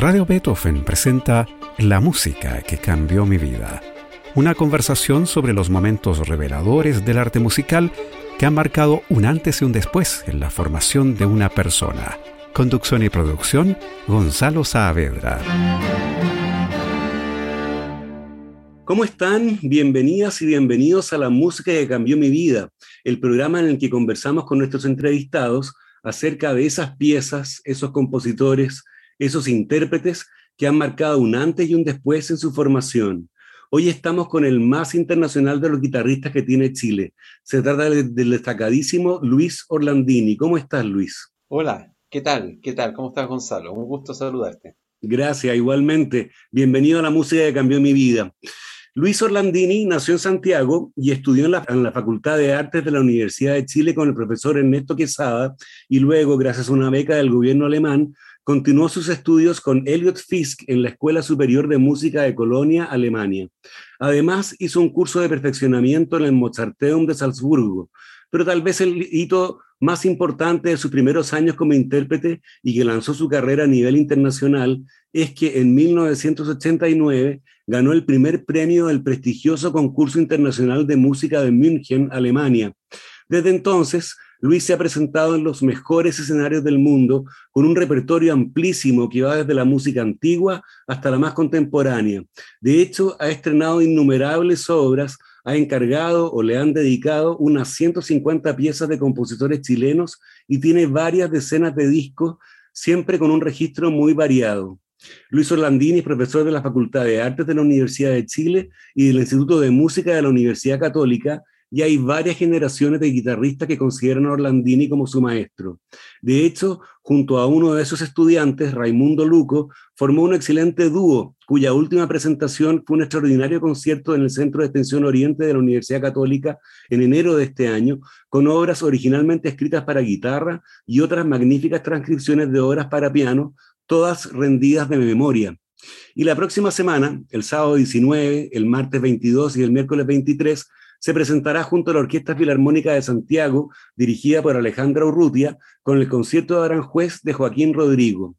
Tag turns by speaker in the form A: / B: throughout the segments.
A: Radio Beethoven presenta La música que cambió mi vida. Una conversación sobre los momentos reveladores del arte musical que han marcado un antes y un después en la formación de una persona. Conducción y producción, Gonzalo Saavedra.
B: ¿Cómo están? Bienvenidas y bienvenidos a La Música que Cambió Mi Vida, el programa en el que conversamos con nuestros entrevistados acerca de esas piezas, esos compositores, esos intérpretes que han marcado un antes y un después en su formación. Hoy estamos con el más internacional de los guitarristas que tiene Chile. Se trata del, destacadísimo Luis Orlandini. ¿Cómo estás, Luis?
C: Hola, ¿qué tal? ¿Qué tal? ¿Cómo estás, Gonzalo? Un gusto saludarte.
B: Gracias, igualmente. Bienvenido a la música que cambió mi vida. Luis Orlandini nació en Santiago y estudió en la, en la, Facultad de Artes de la Universidad de Chile con el profesor Ernesto Quesada y luego, gracias a una beca del gobierno alemán, Continuó sus estudios con Elliot Fisk en la Escuela Superior de Música de Colonia, Alemania. Además, hizo un curso de perfeccionamiento en el Mozarteum de Salzburgo, pero tal vez el hito más importante de sus primeros años como intérprete y que lanzó su carrera a nivel internacional es que en 1989 ganó el primer premio del prestigioso concurso internacional de música de München, Alemania. Desde entonces, Luis se ha presentado en los mejores escenarios del mundo con un repertorio amplísimo que va desde la música antigua hasta la más contemporánea. De hecho, ha estrenado innumerables obras, ha encargado o le han dedicado unas 150 piezas de compositores chilenos y tiene varias decenas de discos, siempre con un registro muy variado. Luis Orlandini es profesor de la Facultad de Artes de la Universidad de Chile y del Instituto de Música de la Universidad Católica y hay varias generaciones de guitarristas que consideran a Orlandini como su maestro. De hecho, junto a uno de esos estudiantes, Raimundo Luco, formó un excelente dúo, cuya última presentación fue un extraordinario concierto en el Centro de Extensión Oriente de la Universidad Católica en enero de este año, con obras originalmente escritas para guitarra y otras magníficas transcripciones de obras para piano, todas rendidas de memoria. Y la próxima semana, el sábado 19, el martes 22 y el miércoles 23, se presentará junto a la Orquesta Filarmónica de Santiago, dirigida por Alejandra Urrutia, con el concierto de Aranjuez de Joaquín Rodrigo.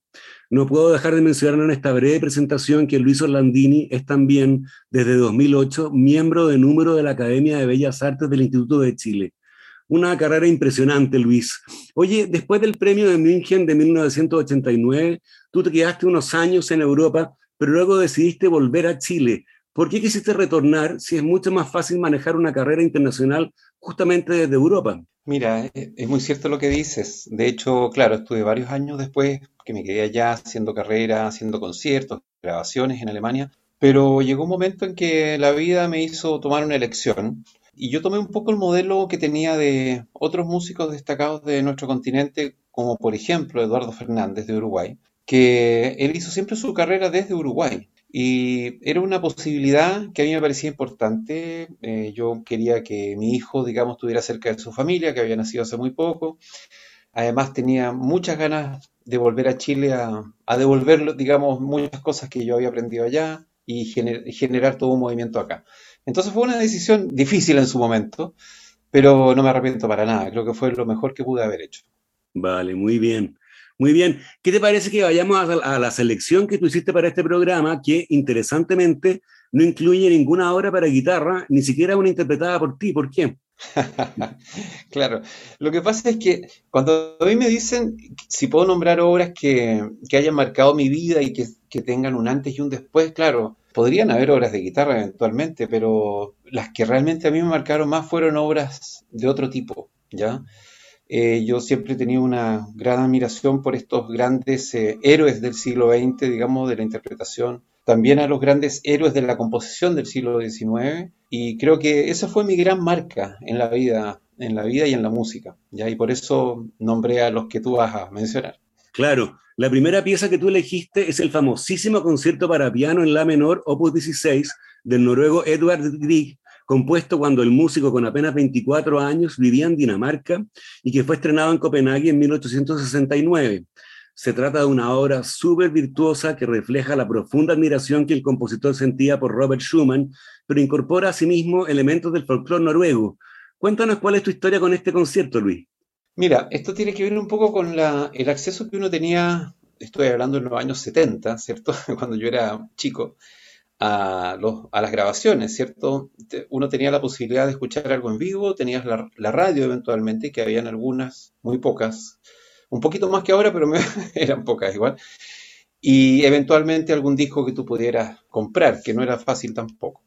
B: No puedo dejar de mencionar en esta breve presentación que Luis Orlandini es también, desde 2008, miembro de número de la Academia de Bellas Artes del Instituto de Chile. Una carrera impresionante, Luis. Oye, después del premio de München de 1989, tú te quedaste unos años en Europa, pero luego decidiste volver a Chile. ¿Por qué quisiste retornar si es mucho más fácil manejar una carrera internacional justamente desde Europa?
C: Mira, e, es muy cierto lo que dices. De hecho, claro, estuve varios años después que me quedé allá haciendo carrera, haciendo conciertos, grabaciones en Alemania, pero llegó un momento en que la vida me hizo tomar una elección y yo tomé un poco el modelo que tenía de otros músicos destacados de nuestro continente, como por ejemplo Eduardo Fernández de Uruguay, que él hizo siempre su carrera desde Uruguay. Y era una posibilidad que a mí me parecía importante. Eh, yo quería que mi hijo, digamos, estuviera cerca de su familia, que había nacido hace muy poco. Además tenía muchas ganas de volver a Chile a, a devolver, digamos, muchas cosas que yo había aprendido allá y generar todo un movimiento acá. Entonces fue una decisión difícil en su momento, pero no me arrepiento para nada. Creo que fue lo mejor que pude haber hecho.
B: Vale, muy bien. Muy bien. ¿Qué te parece que vayamos a, la selección que tú hiciste para este programa, que interesantemente no incluye ninguna obra para guitarra, ni siquiera una interpretada por ti? ¿Por qué?
C: claro, lo que pasa es que cuando a mí me dicen si puedo nombrar obras que, hayan marcado mi vida y que, que, tengan un antes y un después, claro, podrían haber obras de guitarra eventualmente, pero las que realmente a mí me marcaron más fueron obras de otro tipo, ¿ya? Eh, yo siempre he tenido una gran admiración por estos grandes eh, héroes del siglo XX, digamos, de la interpretación, también a los grandes héroes de la composición del siglo XIX, y creo que esa fue mi gran marca en la vida, en la vida y en la música, ¿ya? y por eso nombré a los que tú vas a mencionar.
B: Claro, la primera pieza que tú elegiste es el famosísimo concierto para piano en la menor, opus 16, del noruego Edward Grieg, compuesto cuando el músico con apenas 24 años vivía en Dinamarca y que fue estrenado en Copenhague en 1869. Se trata de una obra súper virtuosa que refleja la profunda admiración que el compositor sentía por Robert Schumann, pero incorpora asimismo elementos del folclore noruego. Cuéntanos cuál es tu historia con este concierto, Luis.
C: Mira, esto tiene que ver un poco con el acceso que uno tenía estoy hablando en los años 70, ¿cierto? Cuando yo era chico, a, las grabaciones, ¿cierto? Uno tenía la posibilidad de escuchar algo en vivo, tenías la, radio eventualmente, que habían algunas, muy pocas, un poquito más que ahora, pero eran pocas igual, y eventualmente algún disco que tú pudieras comprar, que no era fácil tampoco.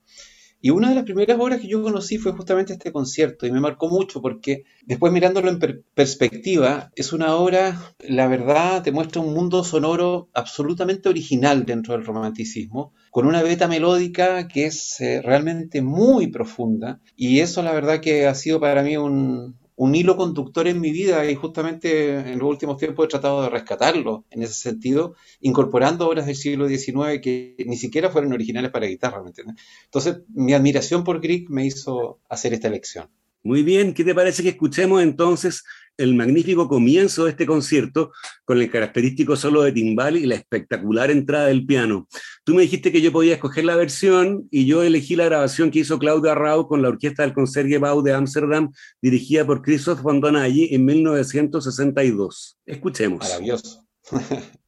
C: Y una de las primeras obras que yo conocí fue justamente este concierto y me marcó mucho porque después mirándolo en perspectiva, es una obra, la verdad, te muestra un mundo sonoro absolutamente original dentro del romanticismo, con una beta melódica que es eh, realmente muy profunda y eso la verdad que ha sido para mí un, un hilo conductor en mi vida y justamente en los últimos tiempos he tratado de rescatarlo en ese sentido, incorporando obras del siglo XIX que ni siquiera fueron originales para guitarra, ¿me entiendes? Entonces, mi admiración por Grieg me hizo hacer esta elección.
B: Muy bien, ¿qué te parece que escuchemos entonces el magnífico comienzo de este concierto con el característico solo de timbal y la espectacular entrada del piano? Tú me dijiste que yo podía escoger la versión y yo elegí la grabación que hizo Claudia Rau con la orquesta del Concertgebouw de Ámsterdam, dirigida por Christoph von Donaghy en 1962. Escuchemos.
C: Maravilloso.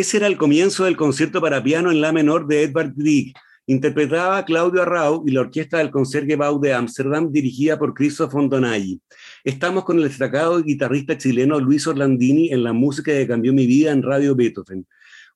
B: Ese era el comienzo del concierto para piano en la menor de Edvard Grieg. Interpretaba Claudio Arrau y la orquesta del Concertgebouw de Ámsterdam, dirigida por Christoph Donaghy. Estamos con el destacado guitarrista chileno Luis Orlandini en la música que cambió mi vida en Radio Beethoven.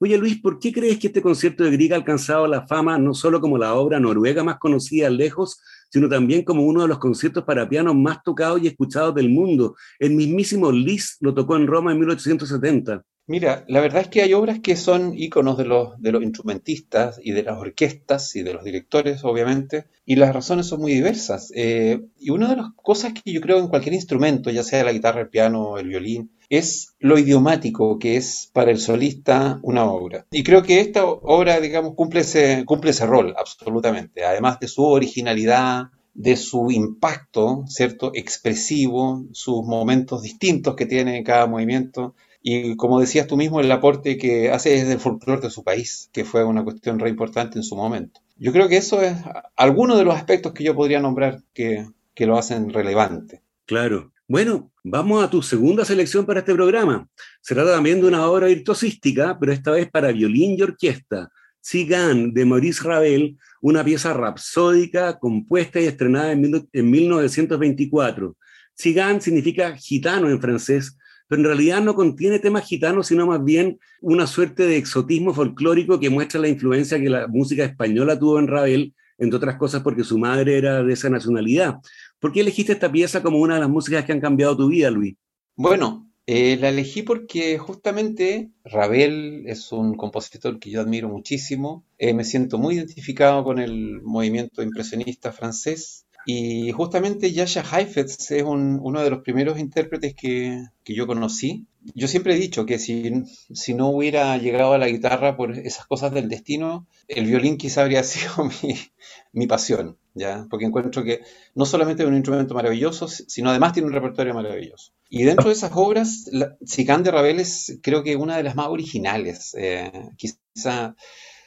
B: Oye Luis, ¿por qué crees que este concierto de Grieg ha alcanzado la fama no solo como la obra noruega más conocida lejos, sino también como uno de los conciertos para piano más tocados y escuchados del mundo? El mismísimo Liszt lo tocó en Roma en 1870.
C: Mira, la verdad es que hay obras que son íconos de los, de los instrumentistas y de las orquestas y de los directores, obviamente, y las razones son muy diversas. Eh, y una de las cosas que yo creo en cualquier instrumento, ya sea la guitarra, el piano, el violín, es lo idiomático que es para el solista una obra. Y creo que esta obra, digamos, cumple ese, cumple ese rol, absolutamente. Además de su originalidad, de su impacto, ¿cierto? Expresivo, sus momentos distintos que tiene cada movimiento y como decías tú mismo, el aporte que hace es del folclore de su país, que fue una cuestión re importante en su momento. Yo creo que eso es alguno de los aspectos que yo podría nombrar que, que lo hacen relevante.
B: Claro. Bueno, vamos a tu segunda selección para este programa. Se trata también de una obra virtuosística, pero esta vez para violín y orquesta. Sigan de Maurice Ravel, una pieza rapsódica compuesta y estrenada en, en 1924. Sigan significa gitano en francés pero en realidad no contiene temas gitanos, sino más bien una suerte de exotismo folclórico que muestra la influencia que la música española tuvo en Ravel, entre otras cosas porque su madre era de esa nacionalidad. ¿Por qué elegiste esta pieza como una de las músicas que han cambiado tu vida, Luis?
C: Bueno, eh, la elegí porque justamente Ravel es un compositor que yo admiro muchísimo. Eh, me siento muy identificado con el movimiento impresionista francés y justamente Yasha Heifetz es uno de los primeros intérpretes que, yo conocí. Yo siempre he dicho que si, si, no hubiera llegado a la guitarra por esas cosas del destino, el violín quizá habría sido mi, mi pasión, ¿ya? Porque encuentro que no solamente es un instrumento maravilloso, sino además tiene un repertorio maravilloso. Y dentro de esas obras, la, de Ravel es creo que una de las más originales, eh, quizá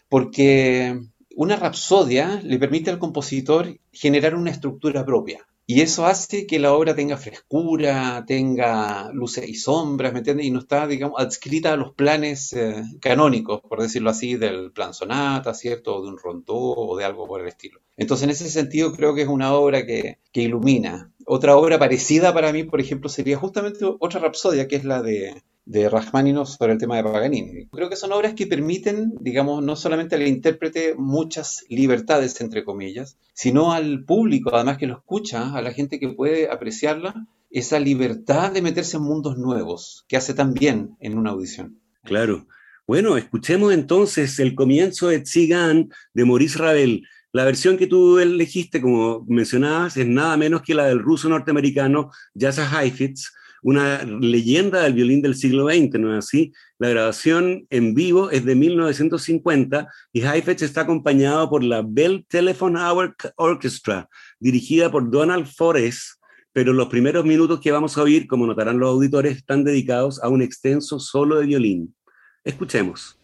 C: porque una rapsodia le permite al compositor generar una estructura propia. Y eso hace que la obra tenga frescura, tenga luces y sombras, ¿me entiendes? Y no está, digamos, adscrita a los planes eh, canónicos, por decirlo así, del plan sonata, ¿cierto? O de un rondó o de algo por el estilo. Entonces, en ese sentido, creo que es una obra que, que ilumina. Otra obra parecida para mí, por ejemplo, sería justamente otra rapsodia, que es la de de Rachmaninoff sobre el tema de Paganini. Creo que son obras que permiten, digamos, no solamente al intérprete muchas libertades, entre comillas, sino al público, además que lo escucha, a la gente que puede apreciarla, esa libertad de meterse en mundos nuevos que hace tan bien en una audición.
B: Claro. Bueno, escuchemos entonces el comienzo de Tzigan de Maurice Ravel. La versión que tú elegiste, como mencionabas, es nada menos que la del ruso norteamericano Jasa Heifetz, una leyenda del violín del siglo XX, ¿no es así? La grabación en vivo es de 1950 y Heifetz está acompañado por la Bell Telephone Hour Orchestra, dirigida por Donald Forrest, pero los primeros minutos que vamos a oír, como notarán los auditores, están dedicados a un extenso solo de violín. Escuchemos.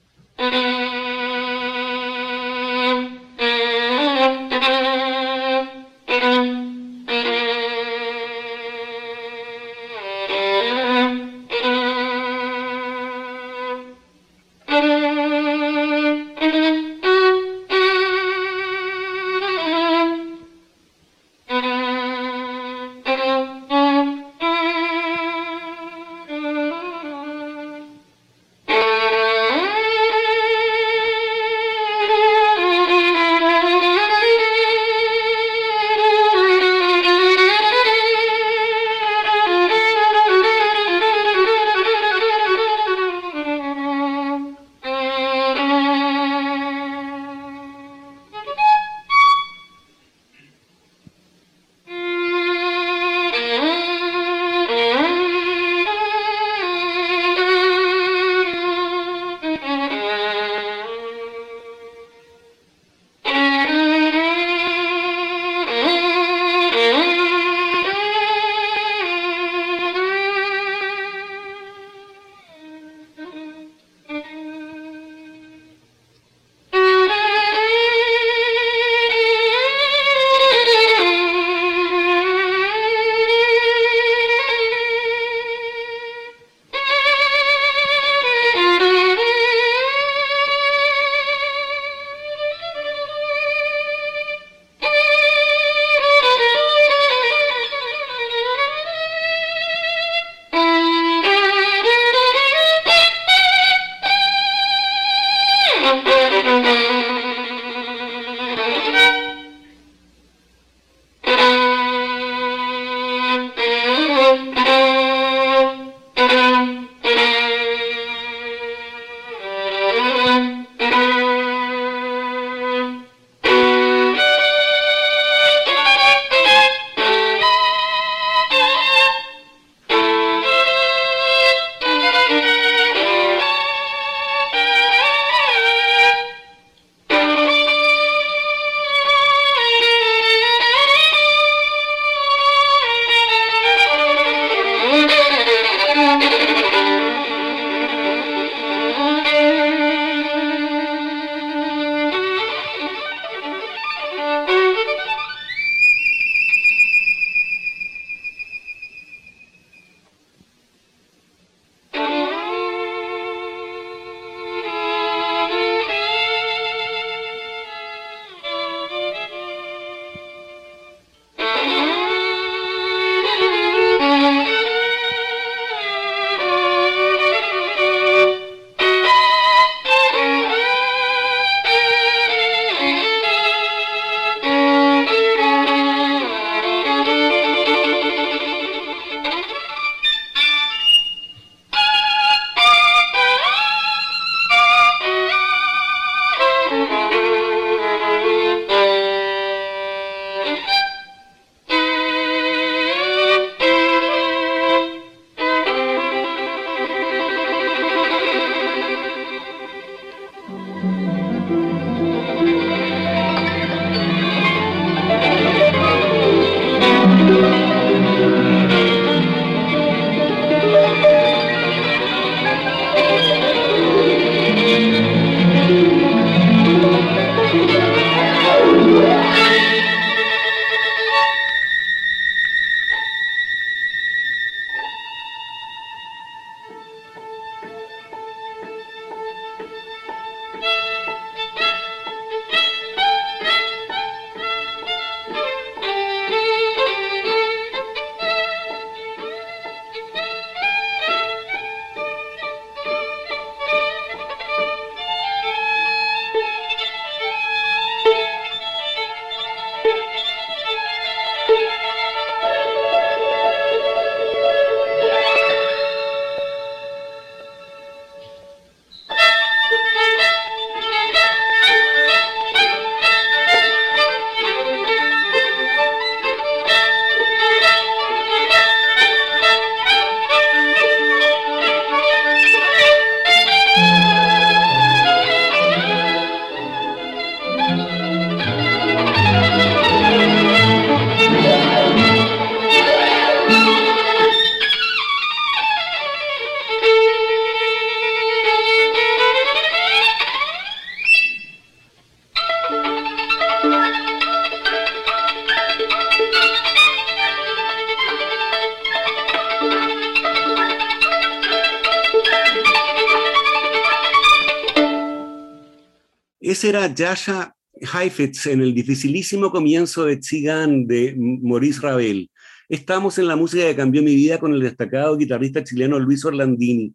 B: Ese era Yasha Heifetz en el dificilísimo comienzo de Tzigan de Maurice Ravel. Estamos en la música que cambió mi vida con el destacado guitarrista chileno Luis Orlandini.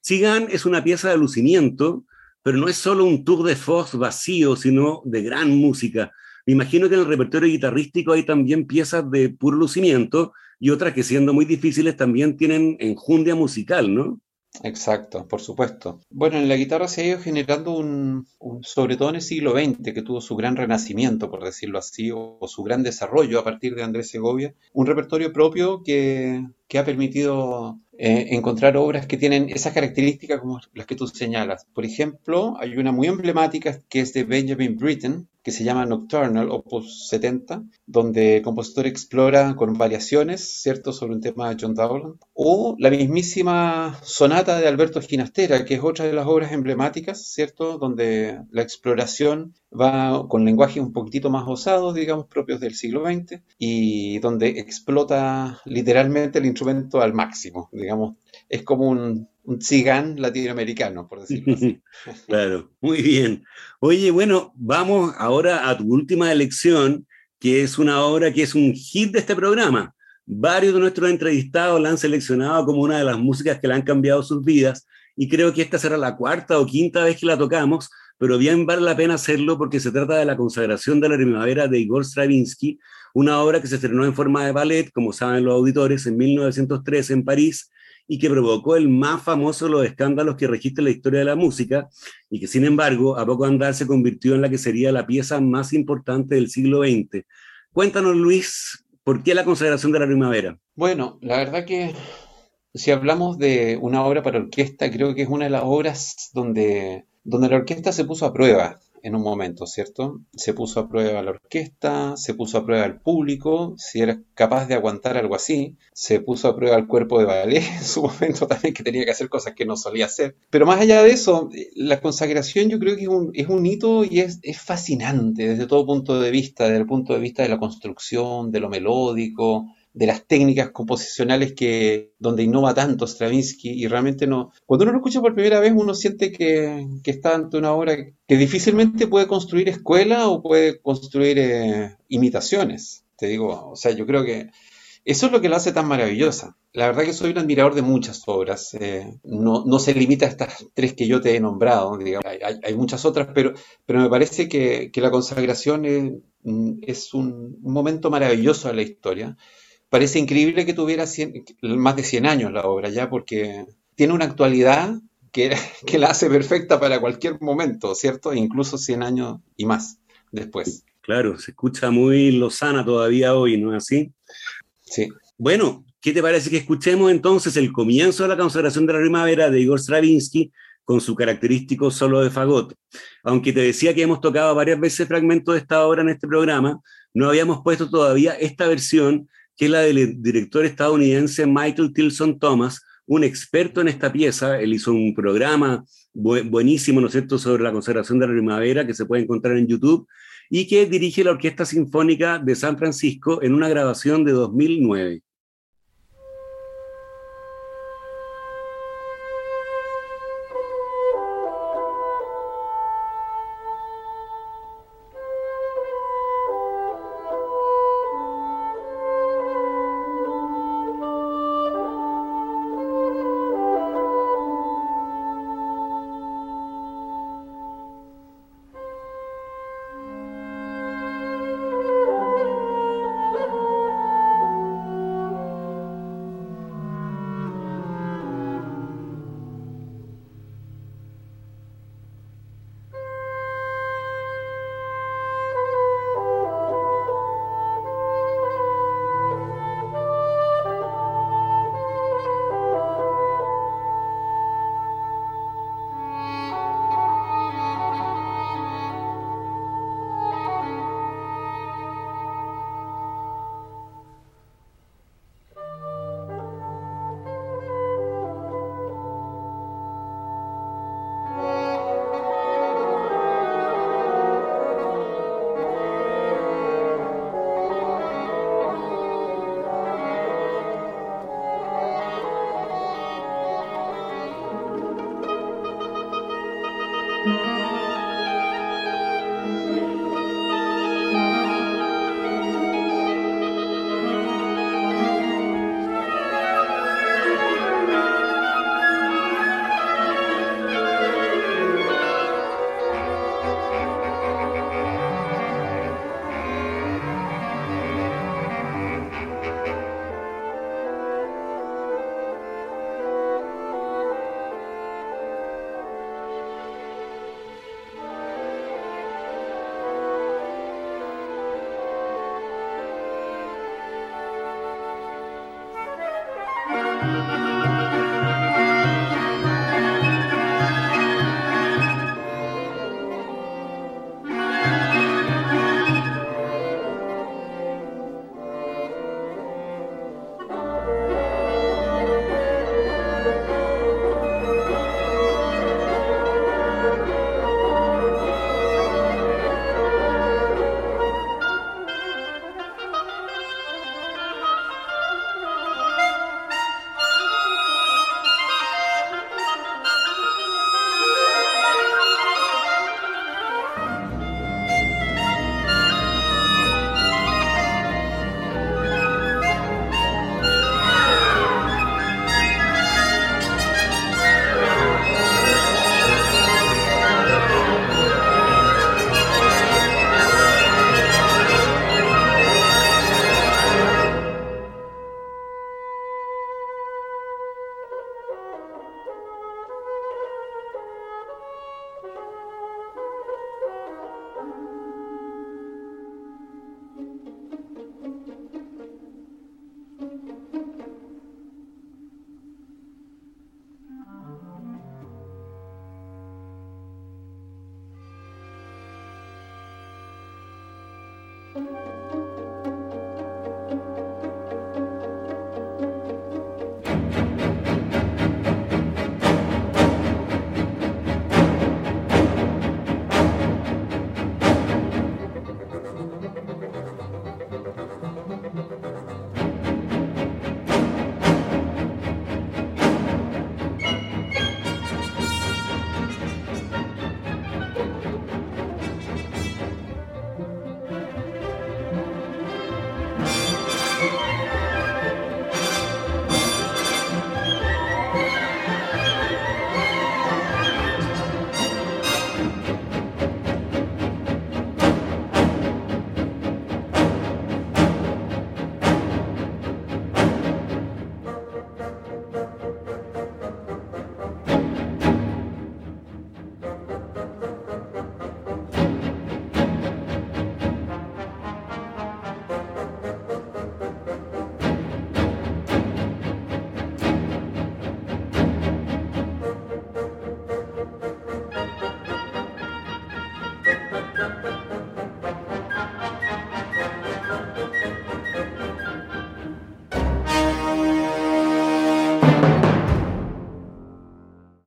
B: Tzigan es una pieza de lucimiento, pero no es solo un tour de force vacío, sino de gran música. Me imagino que en el repertorio guitarrístico hay también piezas de puro lucimiento y otras que siendo muy difíciles también tienen enjundia musical, ¿no?
C: Exacto, por supuesto. Bueno, en la guitarra se ha ido generando un, sobre todo en el siglo XX, que tuvo su gran renacimiento, por decirlo así, o, su gran desarrollo a partir de Andrés Segovia, un repertorio propio que, que ha permitido eh, encontrar obras que tienen esas características como las que tú señalas. Por ejemplo, hay una muy emblemática que es de Benjamin Britten, que se llama Nocturnal, Opus 70, donde el compositor explora con variaciones, ¿cierto?, sobre un tema de John Dowland. O la mismísima sonata de Alberto Ginastera, que es otra de las obras emblemáticas, ¿cierto?, donde la exploración va con lenguajes un poquitito más osados, digamos, propios del siglo XX, y donde explota literalmente el instrumento al máximo, digamos. Es como un, un tzigán latinoamericano, por decirlo así.
B: claro, muy bien. Oye, bueno, vamos ahora a tu última elección, que es una obra que es un hit de este programa. Varios de nuestros entrevistados la han seleccionado como una de las músicas que le han cambiado sus vidas y creo que esta será la cuarta o quinta vez que la tocamos, pero bien vale la pena hacerlo porque se trata de la consagración de la primavera de Igor Stravinsky, una obra que se estrenó en forma de ballet, como saben los auditores, en 1913 en París y que provocó el más famoso de los escándalos que registra la historia de la música y que sin embargo a poco andar se convirtió en la que sería la pieza más importante del siglo XX. Cuéntanos Luis, ¿por qué la consagración de la primavera?
C: Bueno, la verdad que si hablamos de una obra para orquesta, creo que es una de las obras donde, donde la orquesta se puso a prueba en un momento, ¿cierto? Se puso a prueba la orquesta, se puso a prueba el público, si era capaz de aguantar algo así, se puso a prueba el cuerpo de ballet en su momento también, que tenía que hacer cosas que no solía hacer. Pero más allá de eso, la consagración yo creo que es un, hito y es fascinante desde todo punto de vista, desde el punto de vista de la construcción, de lo melódico, de las técnicas composicionales que donde innova tanto Stravinsky y realmente no cuando uno lo escucha por primera vez uno siente que, está ante una obra que difícilmente puede construir escuela o puede construir eh, imitaciones te digo o sea yo creo que eso es lo que la hace tan maravillosa la verdad que soy un admirador de muchas obras eh, no, no, se limita a estas tres que yo te he nombrado. Hay, hay, muchas otras pero, pero me parece que, que la consagración es, es un, un momento maravilloso de la historia parece increíble que tuviera más de 100 años la obra ya, porque tiene una actualidad que, que, la hace perfecta para cualquier momento, ¿cierto? Incluso 100 años y más después.
B: Claro, se escucha muy lozana todavía hoy, ¿no es así?
C: Sí.
B: Bueno, ¿qué te parece que escuchemos entonces el comienzo de la consagración de la primavera de Igor Stravinsky con su característico solo de fagot? Aunque te decía que hemos tocado varias veces fragmentos de esta obra en este programa, no habíamos puesto todavía esta versión que es la del director estadounidense Michael Tilson Thomas, un experto en esta pieza. Él hizo un programa buenísimo, ¿no es cierto?, sobre la conservación de la primavera que se puede encontrar en YouTube y que dirige la Orquesta Sinfónica de San Francisco en una grabación de 2009.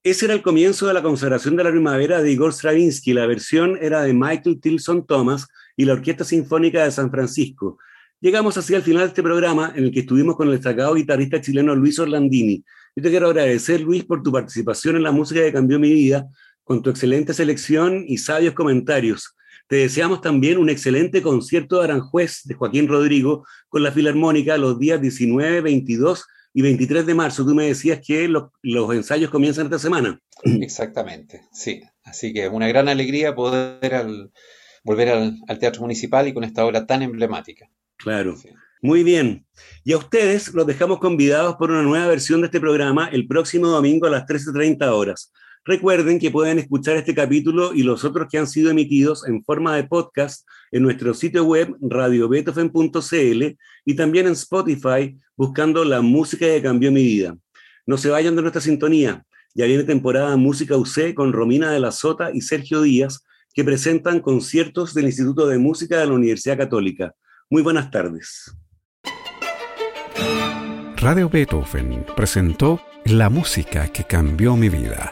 B: Ese era el comienzo de la consagración de la primavera de Igor Stravinsky. La versión era de Michael Tilson Thomas y la Orquesta Sinfónica de San Francisco. Llegamos así al final de este programa en el que estuvimos con el destacado guitarrista chileno Luis Orlandini. Yo te quiero agradecer, Luis, por tu participación en la música que cambió mi vida, con tu excelente selección y sabios comentarios. Te deseamos también un excelente concierto de Aranjuez de Joaquín Rodrigo con la Filarmónica los días 19, 22 y 23 de marzo. Tú me decías que los ensayos comienzan esta semana.
C: Exactamente, sí. Así que es una gran alegría poder volver al, Teatro Municipal y con esta obra tan emblemática.
B: Claro. Muy bien. Y a ustedes los dejamos convidados por una nueva versión de este programa el próximo domingo a las 13.30 horas. Recuerden que pueden escuchar este capítulo y los otros que han sido emitidos en forma de podcast en nuestro sitio web radiobetofen.cl y también en Spotify buscando la música que cambió mi vida. No se vayan de nuestra sintonía. Ya viene temporada Música UC con Romina de la Sota y Sergio Díaz que presentan conciertos del Instituto de Música de la Universidad Católica. Muy buenas tardes.
A: Radio Beethoven presentó La música que cambió mi vida